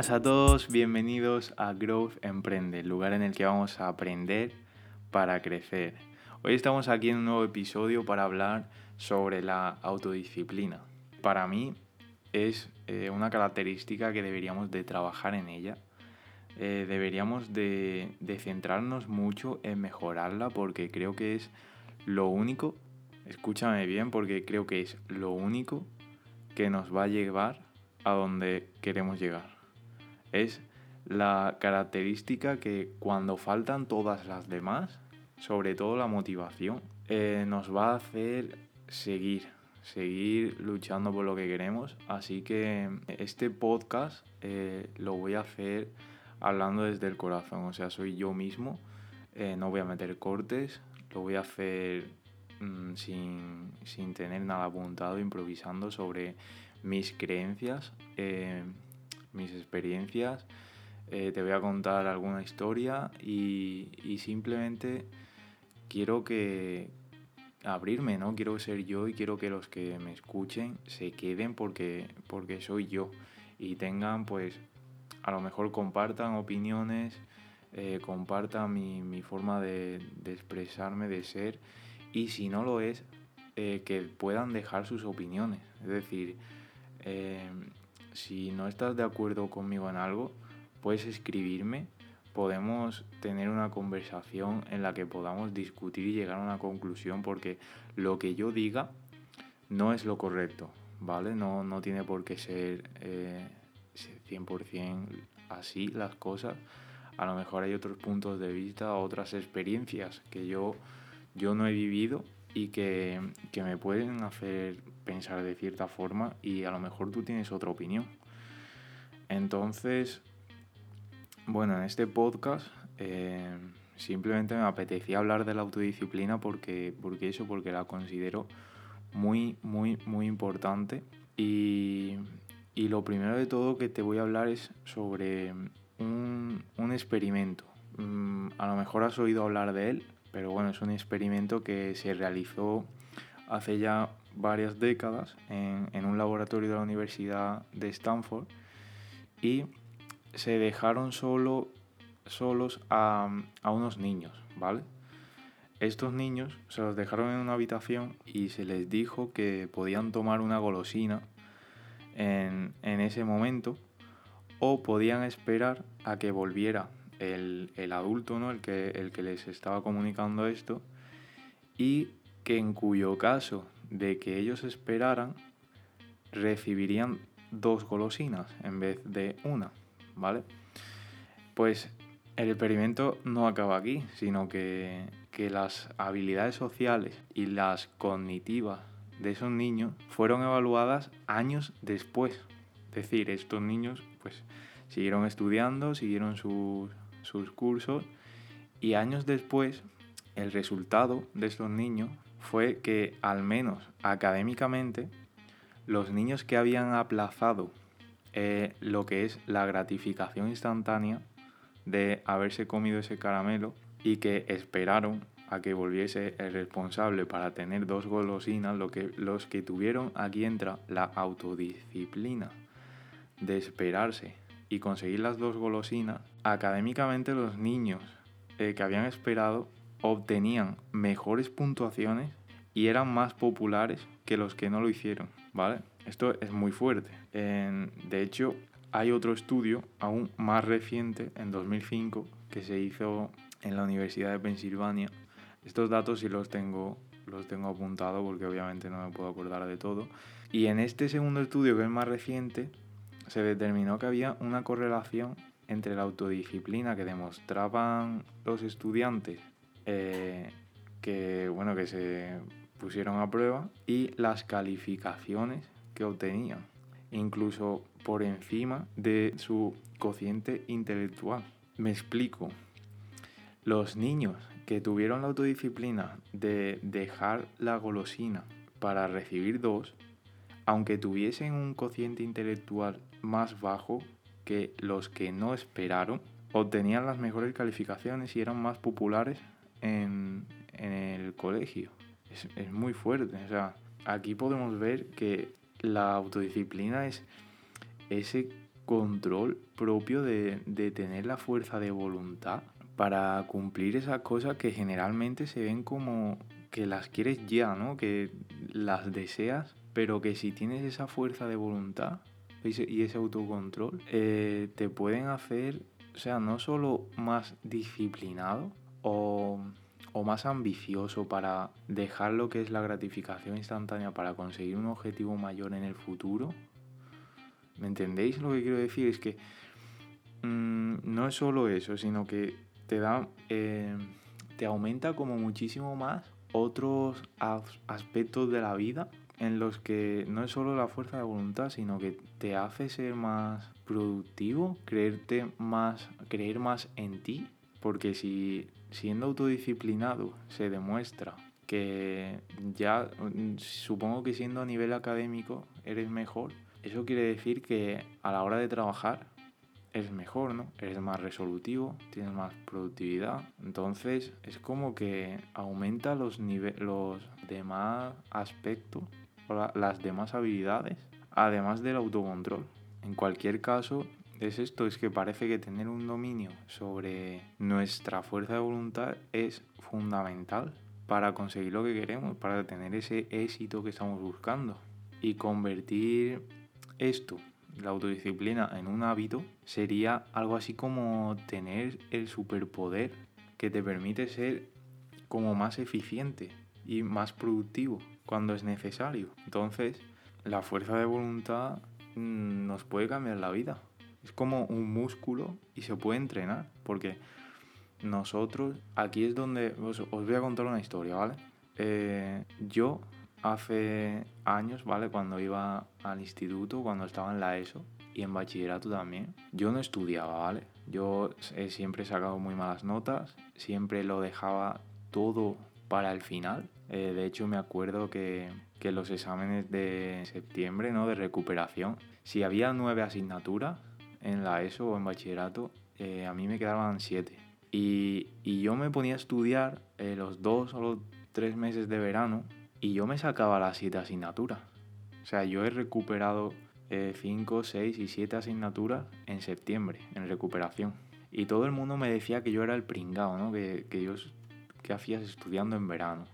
buenas a todos, bienvenidos a Growth Emprende, el lugar en el que vamos a aprender para crecer. Hoy estamos aquí en un nuevo episodio para hablar sobre la autodisciplina. Para mí es eh, una característica que deberíamos de trabajar en ella. Eh, deberíamos de, de centrarnos mucho en mejorarla porque creo que es lo único, escúchame bien, porque creo que es lo único que nos va a llevar a donde queremos llegar es la característica que cuando faltan todas las demás, sobre todo la motivación, eh, nos va a hacer seguir, seguir luchando por lo que queremos. Así que este podcast eh, lo voy a hacer hablando desde el corazón, o sea, soy yo mismo, eh, no voy a meter cortes, lo voy a hacer mm, sin, sin, tener nada apuntado, improvisando sobre mis creencias mis experiencias, eh, te voy a contar alguna historia y, simplemente quiero que abrirme, ¿no? Quiero ser yo y quiero que los que me escuchen se queden porque, porque soy yo y tengan pues a lo mejor compartan opiniones, eh, compartan mi, forma de, expresarme, de ser y si no lo es, eh, que puedan dejar sus opiniones. Es decir, si no estás de acuerdo conmigo en algo, puedes escribirme, podemos tener una conversación en la que podamos discutir y llegar a una conclusión porque lo que yo diga no es lo correcto, ¿vale? No, no tiene por qué ser 100% eh, así las cosas. A lo mejor hay otros puntos de vista, otras experiencias que yo, yo no he vivido y que, que, me pueden hacer pensar de cierta forma y a lo mejor tú tienes otra opinión. Entonces, bueno, en este podcast eh, simplemente me apetecía hablar de la autodisciplina porque, porque eso, porque la considero muy, muy, muy importante. Y, y lo primero de todo que te voy a hablar es sobre un, un experimento. Mm, a lo mejor has oído hablar de él, pero bueno, es un experimento que se realizó hace ya varias décadas en, en, un laboratorio de la Universidad de Stanford y se dejaron solo, solos a, a unos niños, ¿vale? Estos niños se los dejaron en una habitación y se les dijo que podían tomar una golosina en, en ese momento o podían esperar a que volviera el, el adulto, ¿no? el, que, el que les estaba comunicando esto, y que en cuyo caso de que ellos esperaran, recibirían dos golosinas en vez de una, ¿vale? Pues el experimento no acaba aquí, sino que, que las habilidades sociales y las cognitivas de esos niños fueron evaluadas años después. Es decir, estos niños pues siguieron estudiando, siguieron sus, sus cursos y años después el resultado de estos niños fue que al menos académicamente los niños que habían aplazado eh, lo que es la gratificación instantánea de haberse comido ese caramelo y que esperaron a que volviese el responsable para tener dos golosinas, lo que, los que tuvieron aquí entra la autodisciplina de esperarse y conseguir las dos golosinas, académicamente los niños eh, que habían esperado obtenían mejores puntuaciones y eran más populares que los que no lo hicieron, ¿vale? Esto es muy fuerte. de hecho, hay otro estudio aún más reciente, en 2005, que se hizo en la Universidad de Pensilvania. Estos datos sí los tengo, los tengo apuntados porque obviamente no me puedo acordar de todo. Y en este segundo estudio, que es más reciente, se determinó que había una correlación entre la autodisciplina que demostraban los estudiantes eh, que, bueno, que se pusieron a prueba y las calificaciones que obtenían, incluso por encima de su cociente intelectual. Me explico. Los niños que tuvieron la autodisciplina de dejar la golosina para recibir dos, aunque tuviesen un cociente intelectual más bajo que los que no esperaron, obtenían las mejores calificaciones y eran más populares en, el colegio. Es, es, muy fuerte. O sea, aquí podemos ver que la autodisciplina es ese autocontrol propio de, de tener la fuerza de voluntad para cumplir esas cosas que generalmente se ven como que las quieres ya, ¿no? Que las deseas, pero que si tienes esa fuerza de voluntad y ese autocontrol, eh, te pueden hacer, o sea, no solo más disciplinado o, o más ambicioso para dejar lo que es la gratificación instantánea para conseguir un objetivo mayor en el futuro. ¿Me entendéis lo que quiero decir? Es que mmm, no es solo eso, sino que te da, eh, te aumenta como muchísimo más otros aspectos de la vida en los que no es solo la fuerza de voluntad, sino que te hace ser más productivo, creerte más, creer más en ti, porque si siendo autodisciplinado se demuestra que ya supongo que siendo a nivel académico eres mejor, eso quiere decir que a la hora de trabajar eres mejor, ¿no? Eres más resolutivo, tienes más productividad. Entonces es como que aumenta los, los demás aspectos o las demás habilidades, además del autocontrol. En cualquier caso, es esto, es que parece que tener un dominio sobre nuestra fuerza de voluntad es fundamental para conseguir lo que queremos, para tener ese éxito que estamos buscando. Y convertir esto la autodisciplina en un hábito sería algo así como tener el superpoder que te permite ser como más eficiente y más productivo cuando es necesario. Entonces, la fuerza de voluntad mm, nos puede cambiar la vida. Es como un músculo y se puede entrenar, porque nosotros, aquí es donde os, voy a contar una historia, ¿vale? Eh, yo hace años, ¿vale? Cuando iba al instituto, cuando estaba en la ESO y en bachillerato también, yo no estudiaba, ¿vale? Yo siempre he sacado muy malas notas, siempre lo dejaba todo para el final. Eh, de hecho, me acuerdo que, que los exámenes de septiembre, ¿no? De recuperación, si había nueve asignaturas en la ESO o en bachillerato, eh, a mí me quedaban siete. Y, y, yo me ponía a estudiar eh, los dos o los tres meses de verano y yo me sacaba las siete asignaturas. O sea, yo he recuperado 5, eh, 6 y 7 asignaturas en septiembre, en recuperación. Y todo el mundo me decía que yo era el pringao, ¿no? Que, que yo, que hacías estudiando en verano?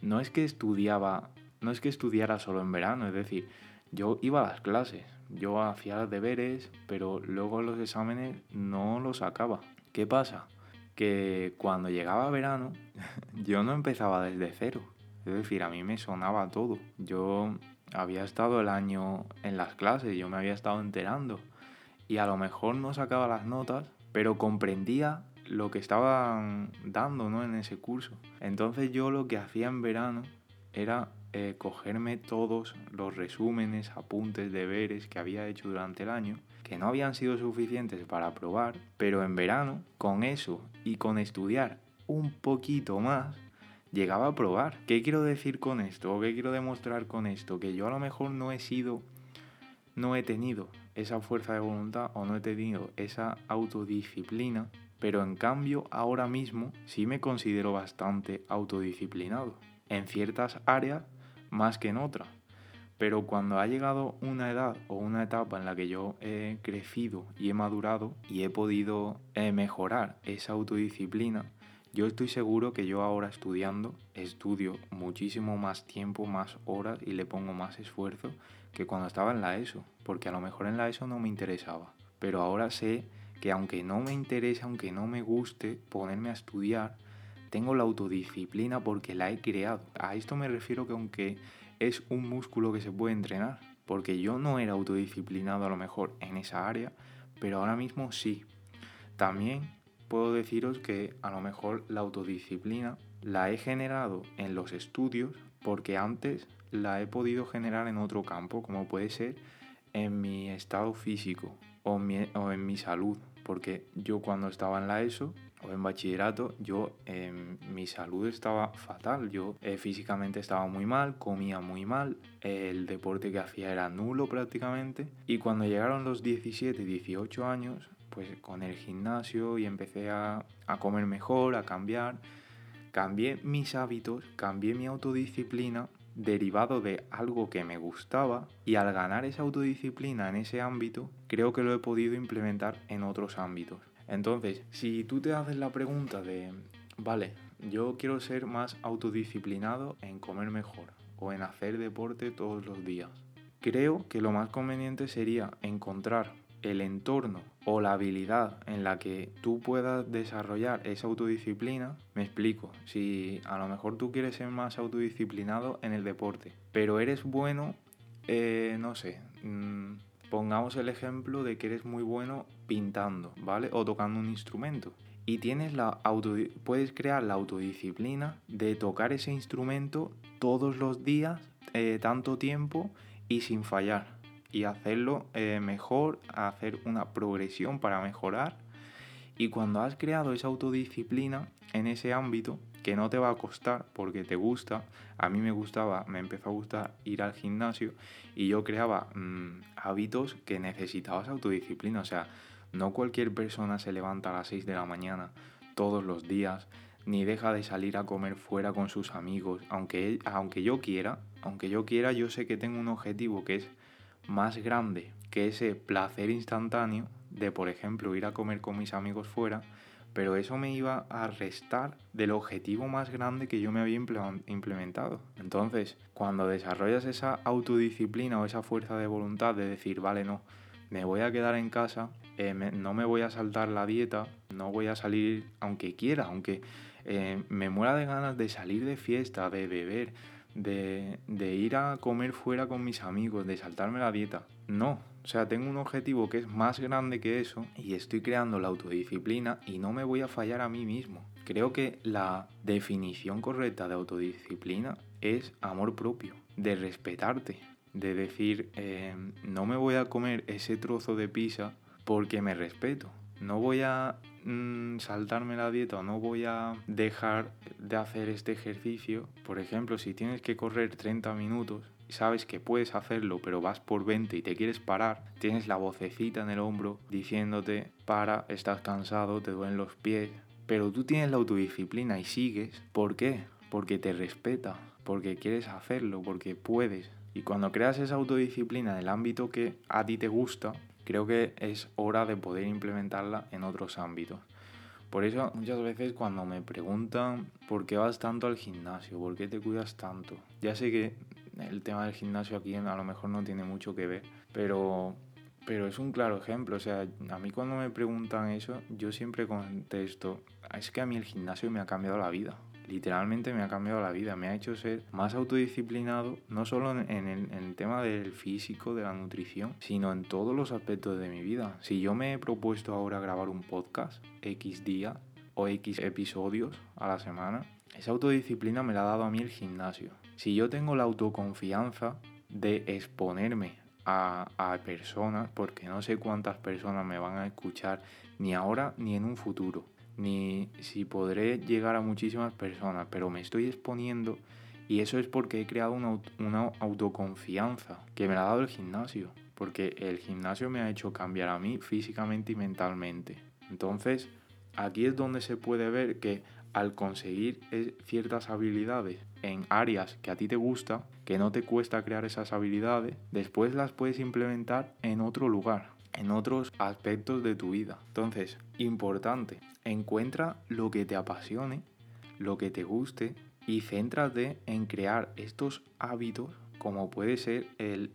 No es que estudiaba, no es que estudiara solo en verano, es decir, yo iba a las clases, yo hacía los deberes, pero luego los exámenes no los sacaba. ¿Qué pasa? Que cuando llegaba verano, yo no empezaba desde cero. Es decir, a mí me sonaba todo. Yo había estado el año en las clases, yo me había estado enterando. Y a lo mejor no sacaba las notas, pero comprendía lo que estaban dando ¿no? en ese curso. Entonces yo lo que hacía en verano era eh, cogerme todos los resúmenes, apuntes, deberes que había hecho durante el año, que no habían sido suficientes para aprobar, pero en verano, con eso y con estudiar un poquito más, llegaba a probar. ¿Qué quiero decir con esto? ¿O qué quiero demostrar con esto? Que yo a lo mejor no he sido, no he tenido esa fuerza de voluntad o no he tenido esa autodisciplina, pero en cambio ahora mismo sí me considero bastante autodisciplinado. En ciertas áreas más que en otras. Pero cuando ha llegado una edad o una etapa en la que yo he crecido y he madurado y he podido eh, mejorar esa autodisciplina, yo estoy seguro que yo ahora estudiando estudio muchísimo más tiempo, más horas y le pongo más esfuerzo que cuando estaba en la ESO, porque a lo mejor en la ESO no me interesaba, pero ahora sé que aunque no me interese, aunque no me guste ponerme a estudiar, tengo la autodisciplina porque la he creado. A esto me refiero que aunque es un músculo que se puede entrenar, porque yo no era autodisciplinado a lo mejor en esa área, pero ahora mismo sí. También puedo deciros que a lo mejor la autodisciplina la he generado en los estudios porque antes la he podido generar en otro campo, como puede ser en mi estado físico o, en mi salud, porque yo cuando estaba en la ESO en bachillerato, yo mi salud estaba fatal, yo eh, físicamente estaba muy mal, comía muy mal, el deporte que hacía era nulo prácticamente, y cuando llegaron los 17, 18 años, pues con el gimnasio y empecé a, comer mejor, a cambiar. Cambié mis hábitos, cambié mi autodisciplina derivado de algo que me gustaba y al ganar esa autodisciplina en ese ámbito, creo que lo he podido implementar en otros ámbitos. Entonces, si tú te haces la pregunta de, vale, yo quiero ser más autodisciplinado en comer mejor o en hacer deporte todos los días, creo que lo más conveniente sería encontrar el entorno o la habilidad en la que tú puedas desarrollar esa autodisciplina, me explico, si a lo mejor tú quieres ser más autodisciplinado en el deporte, pero eres bueno, eh, no sé, mm, pongamos el ejemplo de que eres muy bueno pintando, ¿vale? O tocando un instrumento. Y tienes la puedes crear la autodisciplina de tocar ese instrumento todos los días, eh, tanto tiempo y sin fallar y hacerlo eh, mejor, hacer una progresión para mejorar. Y cuando has creado esa autodisciplina en ese ámbito, que no te va a costar porque te gusta, a mí me gustaba, me empezó a gustar ir al gimnasio y yo creaba mm, hábitos que necesitabas autodisciplina. O sea, no cualquier persona se levanta a las 6 de la mañana todos los días, ni deja de salir a comer fuera con sus amigos. Aunque, aunque yo quiera, aunque yo quiera, yo sé que tengo un objetivo que es más grande que ese placer instantáneo de, por ejemplo, ir a comer con mis amigos fuera, pero eso me iba a restar del objetivo más grande que yo me había implementado. Entonces, cuando desarrollas esa autodisciplina o esa fuerza de voluntad de decir, vale, no, me voy a quedar en casa, eh, no me voy a saltar la dieta, no voy a salir aunque quiera, aunque eh, me muera de ganas de salir de fiesta, de beber, de, ir a comer fuera con mis amigos, de saltarme la dieta. No, o sea, tengo un objetivo que es más grande que eso y estoy creando la autodisciplina y no me voy a fallar a mí mismo. Creo que la definición correcta de autodisciplina es amor propio, de respetarte, de decir, eh, no me voy a comer ese trozo de pizza porque me respeto. No voy a Mm, saltarme la dieta o no voy a dejar de hacer este ejercicio. Por ejemplo, si tienes que correr 30 minutos sabes que puedes hacerlo, pero vas por 20 y te quieres parar, tienes la vocecita en el hombro diciéndote, para, estás cansado, te duelen los pies. Pero tú tienes la autodisciplina y sigues. ¿Por qué? Porque te respeta, porque quieres hacerlo, porque puedes. Y cuando creas esa autodisciplina en el ámbito que a ti te gusta, creo que es hora de poder implementarla en otros ámbitos. Por eso muchas veces cuando me preguntan por qué vas tanto al gimnasio, por qué te cuidas tanto, ya sé que el tema del gimnasio aquí a lo mejor no tiene mucho que ver, pero, pero es un claro ejemplo. O sea, a mí cuando me preguntan eso, yo siempre contesto, es que a mí el gimnasio me ha cambiado la vida literalmente me ha cambiado la vida, me ha hecho ser más autodisciplinado, no solo en, el, tema del físico, de la nutrición, sino en todos los aspectos de mi vida. Si yo me he propuesto ahora grabar un podcast X día o X episodios a la semana, esa autodisciplina me la ha dado a mí el gimnasio. Si yo tengo la autoconfianza de exponerme a, a, personas, porque no sé cuántas personas me van a escuchar ni ahora ni en un futuro ni si podré llegar a muchísimas personas, pero me estoy exponiendo y eso es porque he creado una, una autoconfianza que me la ha dado el gimnasio, porque el gimnasio me ha hecho cambiar a mí físicamente y mentalmente. Entonces, aquí es donde se puede ver que al conseguir eh, ciertas habilidades en áreas que a ti te gusta, que no te cuesta crear esas habilidades, después las puedes implementar en otro lugar, en otros aspectos de tu vida. Entonces, importante, encuentra lo que te apasione, lo que te guste y céntrate en crear estos hábitos como puede ser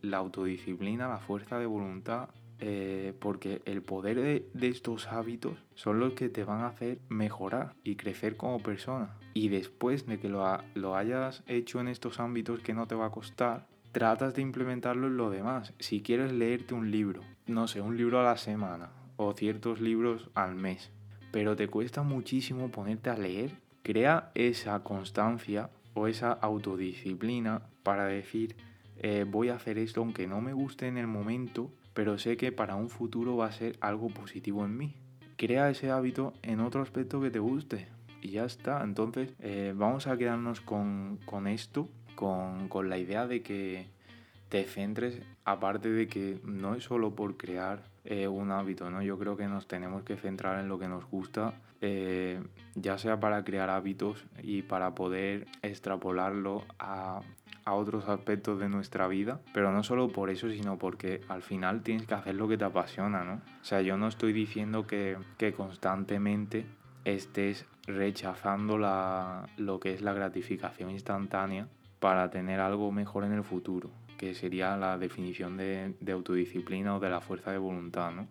la autodisciplina, la fuerza de voluntad, eh, porque el poder de, estos hábitos son los que te van a hacer mejorar y crecer como persona. Y después de que lo, lo hayas hecho en estos ámbitos que no te va a costar, tratas de implementarlo en lo demás. Si quieres leerte un libro, no sé, un libro a la semana o ciertos libros al mes, pero te cuesta muchísimo ponerte a leer, crea esa constancia o esa autodisciplina para decir eh, voy a hacer esto aunque no me guste en el momento, pero sé que para un futuro va a ser algo positivo en mí. Crea ese hábito en otro aspecto que te guste y ya está. Entonces eh, vamos a quedarnos con, con esto con, la idea de que te centres, aparte de que no es solo por crear eh, un hábito, ¿no? Yo creo que nos tenemos que centrar en lo que nos gusta, eh, ya sea para crear hábitos y para poder extrapolarlo a, a otros aspectos de nuestra vida, pero no solo por eso, sino porque al final tienes que hacer lo que te apasiona, ¿no? O sea, yo no estoy diciendo que, que constantemente estés rechazando la, lo que es la gratificación instantánea para tener algo mejor en el futuro, que sería la definición de, autodisciplina o de la fuerza de voluntad, ¿no?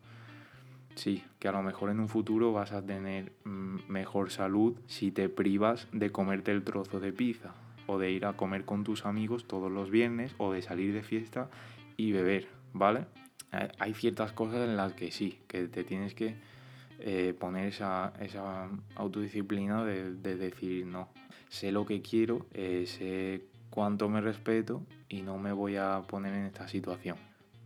Sí, que a lo mejor en un futuro vas a tener mm, mejor salud si te privas de comerte el trozo de pizza o de ir a comer con tus amigos todos los viernes o de salir de fiesta y beber, ¿vale? Hay ciertas cosas en las que sí, que te tienes que eh, poner esa, autodisciplina de, de, decir no, sé lo que quiero, eh, sé cuánto me respeto y no me voy a poner en esta situación.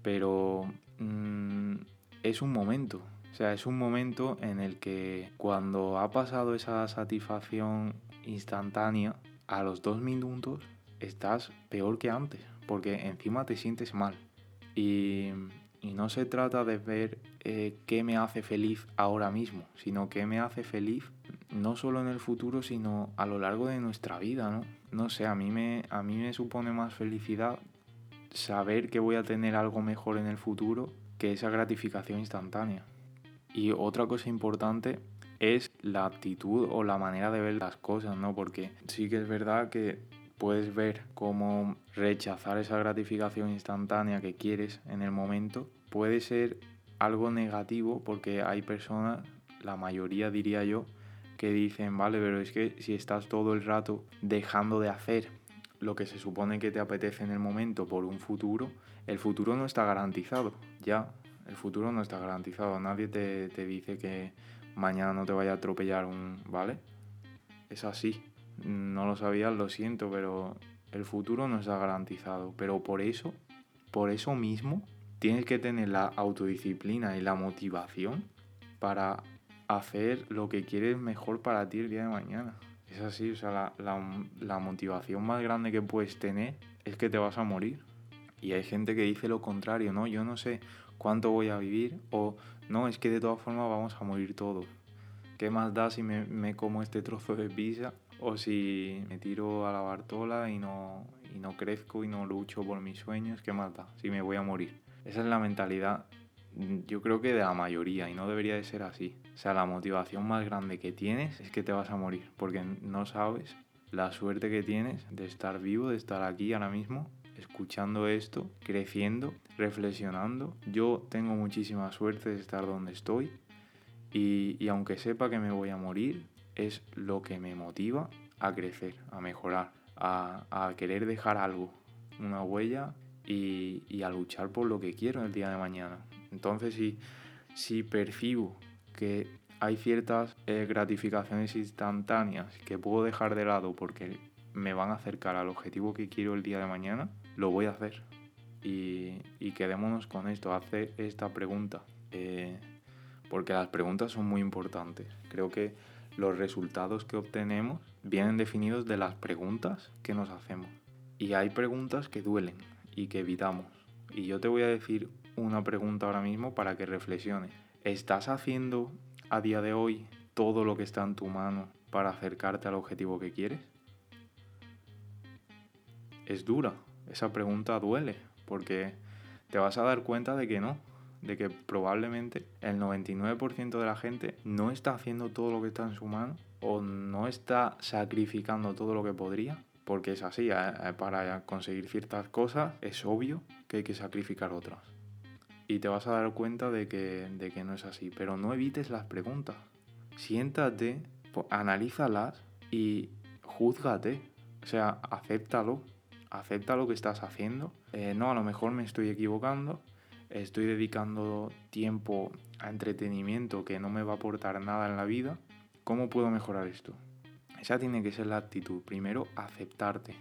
Pero mmm, es un momento, o sea, es un momento en el que cuando ha pasado esa satisfacción instantánea, a los dos minutos estás peor que antes, porque encima te sientes mal. Y, y no se trata de ver eh, qué me hace feliz ahora mismo, sino qué me hace feliz no solo en el futuro, sino a lo largo de nuestra vida, ¿no? No sé, a mí me, a mí me supone más felicidad saber que voy a tener algo mejor en el futuro que esa gratificación instantánea. Y otra cosa importante es la actitud o la manera de ver las cosas, ¿no? Porque sí que es verdad que puedes ver cómo rechazar esa gratificación instantánea que quieres en el momento puede ser algo negativo porque hay personas, la mayoría diría yo, que dicen, vale, pero es que si estás todo el rato dejando de hacer lo que se supone que te apetece en el momento por un futuro, el futuro no está garantizado, ya, el futuro no está garantizado. Nadie te, te dice que mañana no te vaya a atropellar un... ¿Vale? Es así. No lo sabías, lo siento, pero el futuro no está garantizado. Pero por eso, por eso mismo, tienes que tener la autodisciplina y la motivación para hacer lo que quieres mejor para ti el día de mañana. Es así, o sea, la, la, la motivación más grande que puedes tener es que te vas a morir. Y hay gente que dice lo contrario, ¿no? Yo no sé, cuánto voy a vivir o no, es que de todas formas vamos a morir todos. ¿Qué más da si me, me como este trozo de pizza o si me tiro a la Bartola y no, y no crezco y no lucho por mis sueños? ¿Qué más da si me voy a morir? Esa es la mentalidad, yo creo que de la mayoría y no debería de ser así. O sea, la motivación más grande que tienes es que te vas a morir porque no sabes la suerte que tienes de estar vivo, de estar aquí ahora mismo escuchando esto, creciendo, reflexionando. Yo tengo muchísima suerte de estar donde estoy y, y, aunque sepa que me voy a morir, es lo que me motiva a crecer, a mejorar, a, a querer dejar algo, una huella y, y, a luchar por lo que quiero el día de mañana. Entonces, si, si percibo que hay ciertas eh, gratificaciones instantáneas que puedo dejar de lado porque me van a acercar al objetivo que quiero el día de mañana, lo voy a hacer. Y, y quedémonos con esto, hace esta pregunta. Eh, porque las preguntas son muy importantes. Creo que los resultados que obtenemos vienen definidos de las preguntas que nos hacemos. Y hay preguntas que duelen y que evitamos. Y yo te voy a decir una pregunta ahora mismo para que reflexiones. ¿Estás haciendo a día de hoy todo lo que está en tu mano para acercarte al objetivo que quieres? Es dura, esa pregunta duele, porque te vas a dar cuenta de que no, de que probablemente el 99% de la gente no está haciendo todo lo que está en su mano o no está sacrificando todo lo que podría, porque es así, para conseguir ciertas cosas es obvio que hay que sacrificar otras. Y te vas a dar cuenta de que, de que no es así, pero no evites las preguntas. Siéntate, analízalas y júzgate, o sea, acéptalo acepta lo que estás haciendo. Eh, no, a lo mejor me estoy equivocando, estoy dedicando tiempo a entretenimiento que no me va a aportar nada en la vida. ¿Cómo puedo mejorar esto? Esa tiene que ser la actitud. Primero, aceptarte.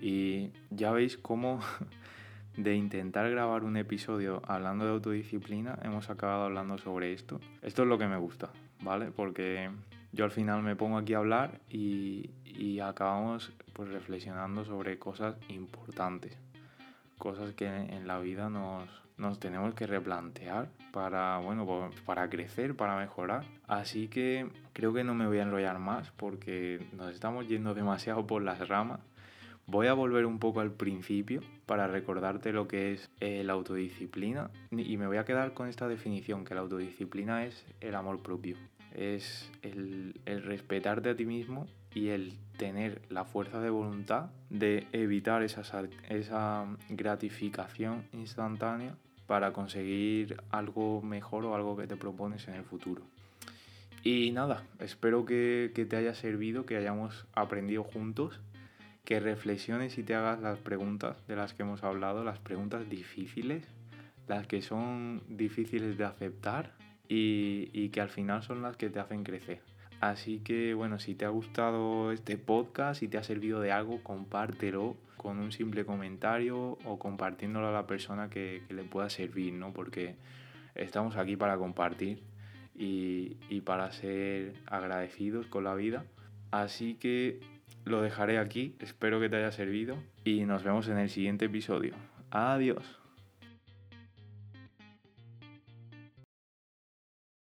Y ya veis cómo de intentar grabar un episodio hablando de autodisciplina, hemos acabado hablando sobre esto. Esto es lo que me gusta, ¿vale? Porque yo al final me pongo aquí a hablar y, acabamos pues reflexionando sobre cosas importantes, cosas que en la vida nos, nos tenemos que replantear para, bueno, pues, para crecer, para mejorar. Así que creo que no me voy a enrollar más porque nos estamos yendo demasiado por las ramas. Voy a volver un poco al principio para recordarte lo que es eh, la autodisciplina y me voy a quedar con esta definición, que la autodisciplina es el amor propio, es el, el respetarte a ti mismo y el tener la fuerza de voluntad de evitar esa, esa gratificación instantánea para conseguir algo mejor o algo que te propones en el futuro. Y nada, espero que, que te haya servido, que hayamos aprendido juntos, que reflexiones y te hagas las preguntas de las que hemos hablado, las preguntas difíciles, las que son difíciles de aceptar y, y que al final son las que te hacen crecer. Así que bueno, si te ha gustado este podcast, si te ha servido de algo, compártelo con un simple comentario o compartiéndolo a la persona que, le pueda servir, ¿no? Porque estamos aquí para compartir y, y para ser agradecidos con la vida. Así que lo dejaré aquí, espero que te haya servido y nos vemos en el siguiente episodio. Adiós.